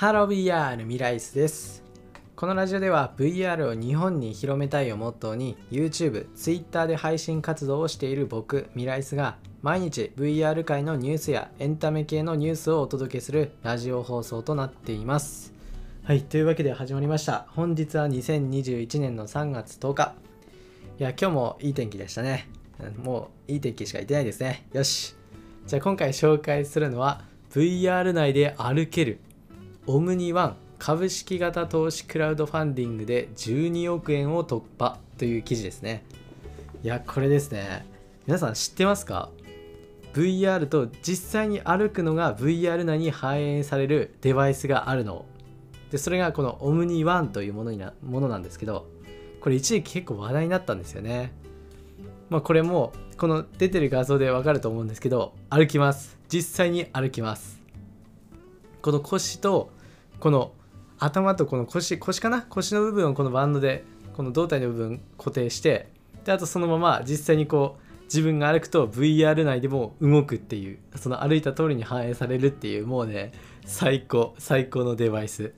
ハロー VR ミライスです。このラジオでは VR を日本に広めたいをモットーに YouTube、Twitter で配信活動をしている僕、ミライスが毎日 VR 界のニュースやエンタメ系のニュースをお届けするラジオ放送となっています。はい、というわけで始まりました。本日は2021年の3月10日。いや、今日もいい天気でしたね。もういい天気しか言ってないですね。よし。じゃあ今回紹介するのは VR 内で歩けるオムニワン株式型投資クラウドファンディングで12億円を突破という記事ですね。いやこれですね。皆さん知ってますか？VR と実際に歩くのが VR 内に反映されるデバイスがあるの。でそれがこのオムニワンというものになものなんですけどこれ一時期結構話題になったんですよね。まあこれもこの出てる画像でわかると思うんですけど歩きます。実際に歩きます。この腰とこの頭とこの腰腰かな？腰の部分をこのバンドでこの胴体の部分固定してであとそのまま実際にこう自分が歩くと VR 内でも動くっていうその歩いた通りに反映されるっていうもうね最高最高のデバイス。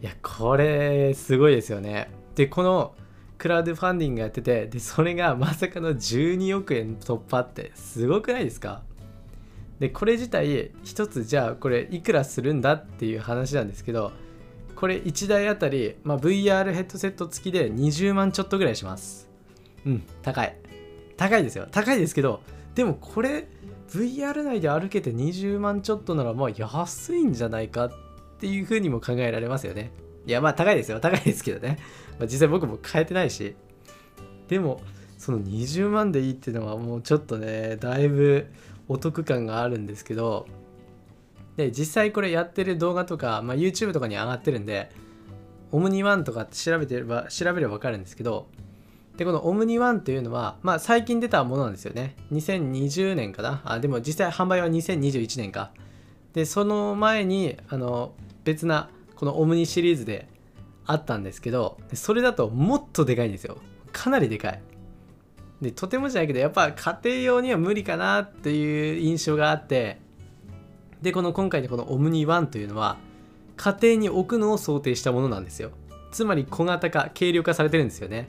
いやこれすごいですよね。でこのクラウドファンディングやっててでそれがまさかの12億円突破ってすごくないですか？でこれ自体一つじゃあこれいくらするんだっていう話なんですけどこれ1台あたり、まあ、VR ヘッドセット付きで20万ちょっとぐらいします。うん。高い。高いですよ。高いですけどでもこれ VR 内で歩けて20万ちょっとならまあ安いんじゃないかっていうふうにも考えられますよね。いやまあ高いですよ。高いですけどね、まあ、実際僕も変えてないし。でもその20万でいいっていうのはもうちょっとねだいぶお得感があるんですけどで実際これやってる動画とか、まあ、YouTube とかに上がってるんでオムニワンとかって調べてれば調べれば分かるんですけどでこのオムニワンというのは、まあ、最近出たものなんですよね。2020年かな？あでも実際販売は2021年か。でその前にあの別なこのオムニシリーズであったんですけどそれだともっとでかいんですよ。かなりでかい。でとてもじゃないけどやっぱ家庭用には無理かなっていう印象があってでこの今回のこのオムニワンというのは家庭に置くのを想定したものなんですよ。つまり小型化軽量化されてるんですよね、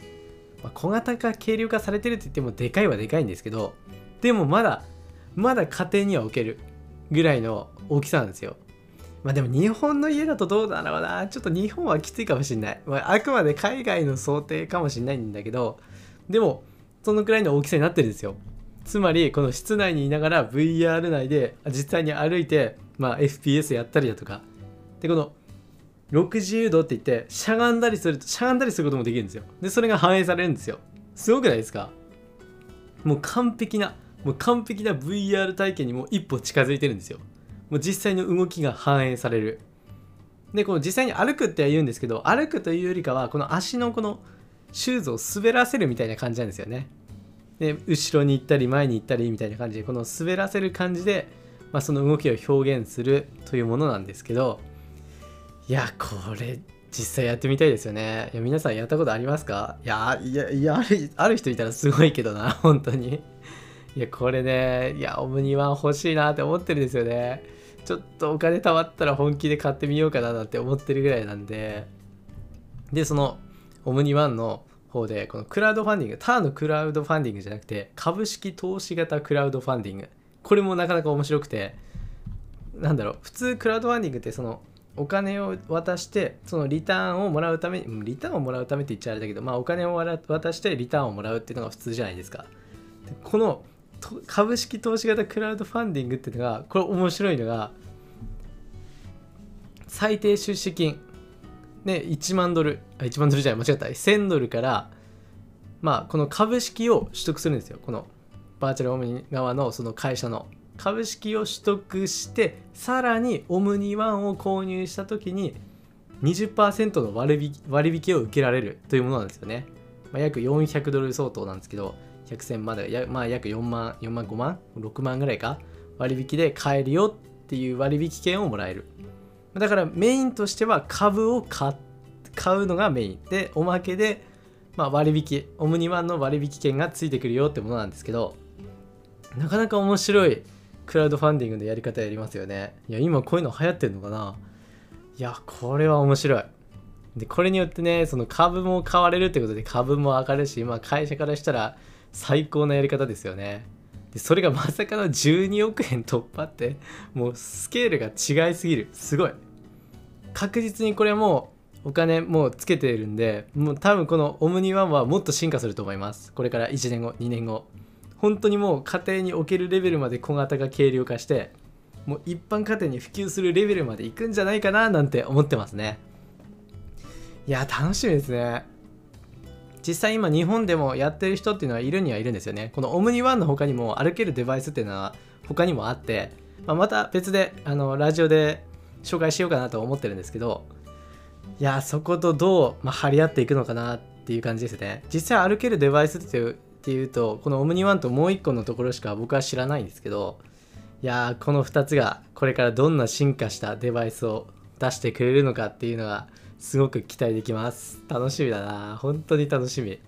まあ、小型化軽量化されてるって言ってもでかいはでかいんですけどでもまだまだ家庭には置けるぐらいの大きさなんですよ。まあでも日本の家だとどうだろうな？ちょっと日本はきついかもしんない、まあ、あくまで海外の想定かもしんないんだけどでもそのくらいの大きさになってるんですよ。つまりこの室内にいながら VR 内で実際に歩いて、まあ、FPS やったりだとか。でこの60度って言ってしゃがんだりするとしゃがんだりすることもできるんですよ。でそれが反映されるんですよ。すごくないですか？もう完璧なもう完璧な VR 体験にも一歩近づいてるんですよ。もう実際の動きが反映される。でこの実際に歩くって言うんですけど歩くというよりかはこの足のこのシューズを滑らせるみたいな感じなんですよね。で後ろに行ったり前に行ったりみたいな感じでこの滑らせる感じで、まあ、その動きを表現するというものなんですけどいやこれ実際やってみたいですよね。いや皆さんやったことありますか？いやいやいやあるある人いたらすごいけどな 本当に。いやこれねいやオムニワン欲しいなって思ってるんですよね。ちょっとお金貯まったら本気で買ってみようかななんて思ってるぐらいなんで。でそのオムニワンの方でこのクラウドファンディングただのクラウドファンディングじゃなくて株式投資型クラウドファンディング。これもなかなか面白くてなんだろう普通クラウドファンディングってそのお金を渡してそのリターンをもらうためにリターンをもらうためって言っちゃあれだけどまあお金を渡してリターンをもらうっていうのが普通じゃないですか。この株式投資型クラウドファンディングっていうのがこれ面白いのが最低出資金。ね、1万ドル、あ、1万ドルじゃない、間違った、1000ドルから、まあ、この株式を取得するんですよ。このバーチャルオムニ側のその会社の株式を取得して、さらにオムニワンを購入したときに20%の割引割引を受けられるというものなんですよね。まあ、約400ドル相当なんですけど、100銭まで、やまあ、約4万、4万、5万、6万ぐらいか割引で買えるよっていう割引券をもらえる。だからメインとしては株を買うのがメイン。でおまけで、まあ、割引オムニワンの割引券がついてくるよってものなんですけどなかなか面白いクラウドファンディングのやり方やりますよね。いや今こういうの流行ってるのかな。いやこれは面白い。でこれによってねその株も買われるってことで株も上がるし、まあ、会社からしたら最高なやり方ですよね。でそれがまさかの12億円突破ってもうスケールが違いすぎる。すごい。確実にこれもうお金もうつけているんでもう多分このオムニワンはもっと進化すると思います。これから1年後2年後。本当にもう家庭に置けるレベルまで小型が軽量化してもう一般家庭に普及するレベルまでいくんじゃないかななんて思ってますね。いや楽しみですね。実際今日本でもやってる人っていうのはいるにはいるんですよね。このオムニワンの他にも歩けるデバイスっていうのは他にもあって、まあ、また別であのラジオで紹介しようかなと思ってるんですけどいやそことどう、まあ、張り合っていくのかなっていう感じですね。実際歩けるデバイスっていうっていうとこのオムニワンともう一個のところしか僕は知らないんですけどいやこの2つがこれからどんな進化したデバイスを出してくれるのかっていうのがすごく期待できます。楽しみだな。本当に楽しみ、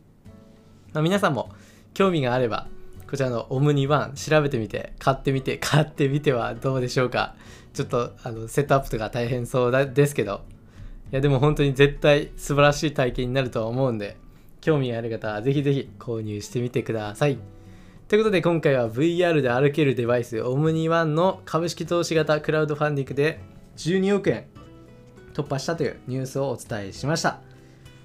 まあ、皆さんも興味があればこちらのオムニワン調べてみて買ってみて 買ってみてはどうでしょうか。ちょっとあのセットアップとか大変そうだですけど。いやでも本当に絶対素晴らしい体験になるとは思うんで興味がある方はぜひぜひ購入してみてください。ということで今回は VR で歩けるデバイスオムニワンの株式投資型クラウドファンディングで12億円突破したというニュースをお伝えしました。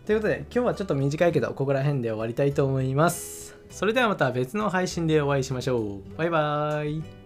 ということで今日はちょっと短いけどここら辺で終わりたいと思います。それではまた別の配信でお会いしましょう。バイバーイ。